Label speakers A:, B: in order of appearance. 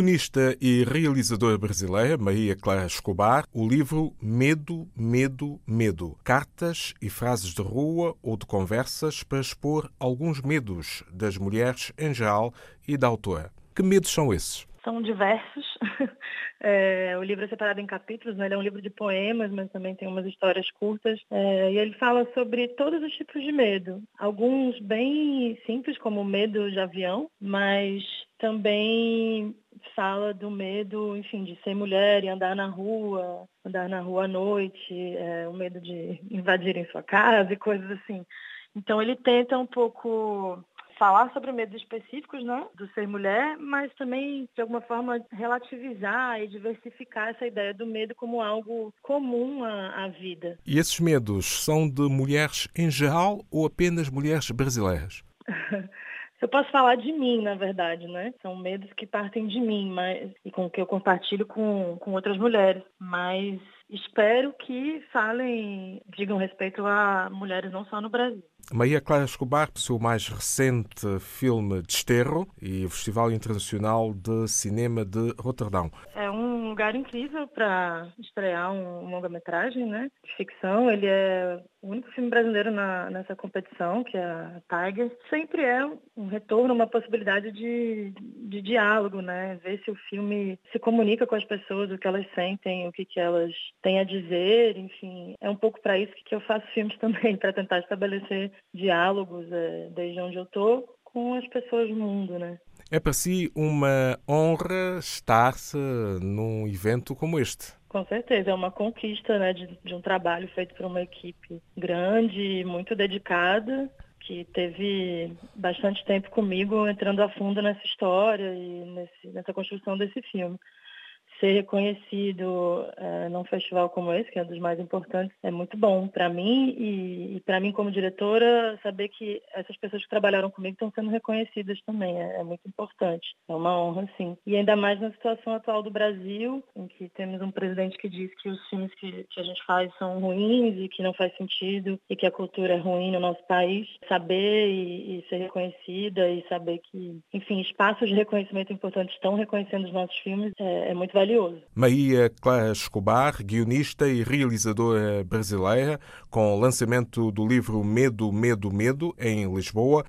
A: guionista e realizadora brasileira Maria Clara Escobar, o livro Medo, Medo, Medo. Cartas e frases de rua ou de conversas para expor alguns medos das mulheres em geral e da autora. Que medos são esses?
B: São diversos. É, o livro é separado em capítulos, né? ele é um livro de poemas, mas também tem umas histórias curtas. É, e ele fala sobre todos os tipos de medo. Alguns bem simples, como o medo de avião, mas também fala do medo, enfim, de ser mulher e andar na rua, andar na rua à noite, é, o medo de invadirem sua casa e coisas assim. Então ele tenta um pouco falar sobre medos específicos, né, do ser mulher, mas também de alguma forma relativizar e diversificar essa ideia do medo como algo comum à, à vida.
A: E esses medos são de mulheres em geral ou apenas mulheres brasileiras?
B: Eu posso falar de mim, na verdade, né? São medos que partem de mim, mas e com que eu compartilho com, com outras mulheres. Mas espero que falem, digam respeito a mulheres não só no Brasil.
A: Maria Clara Escobar, seu mais recente filme Desterro e o Festival Internacional de Cinema de Roterdão.
B: É um lugar incrível para estrear um longa-metragem, né? De ficção. Ele é o único filme brasileiro na, nessa competição, que é a Tiger. Sempre é um retorno, uma possibilidade de, de diálogo, né? Ver se o filme se comunica com as pessoas, o que elas sentem, o que, que elas têm a dizer, enfim. É um pouco para isso que eu faço filmes também, para tentar estabelecer diálogos é, desde onde eu estou com as pessoas do mundo, né?
A: É para si uma honra estar-se num evento como este.
B: Com certeza, é uma conquista né, de, de um trabalho feito por uma equipe grande, muito dedicada, que teve bastante tempo comigo entrando a fundo nessa história e nesse, nessa construção desse filme ser reconhecido é, num festival como esse, que é um dos mais importantes, é muito bom para mim e, e para mim como diretora saber que essas pessoas que trabalharam comigo estão sendo reconhecidas também é, é, muito importante. É uma honra, sim. E ainda mais na situação atual do Brasil, em que temos um presidente que diz que os filmes que, que a gente faz são ruins e que não faz sentido e que a cultura é ruim no nosso país. Saber e, e ser reconhecida e saber que, enfim, espaços de reconhecimento importantes estão reconhecendo os nossos filmes é, é muito valioso valioso.
A: Maria Clara Escobar, guionista e realizadora brasileira, com o lançamento do livro Medo, Medo, Medo, em Lisboa.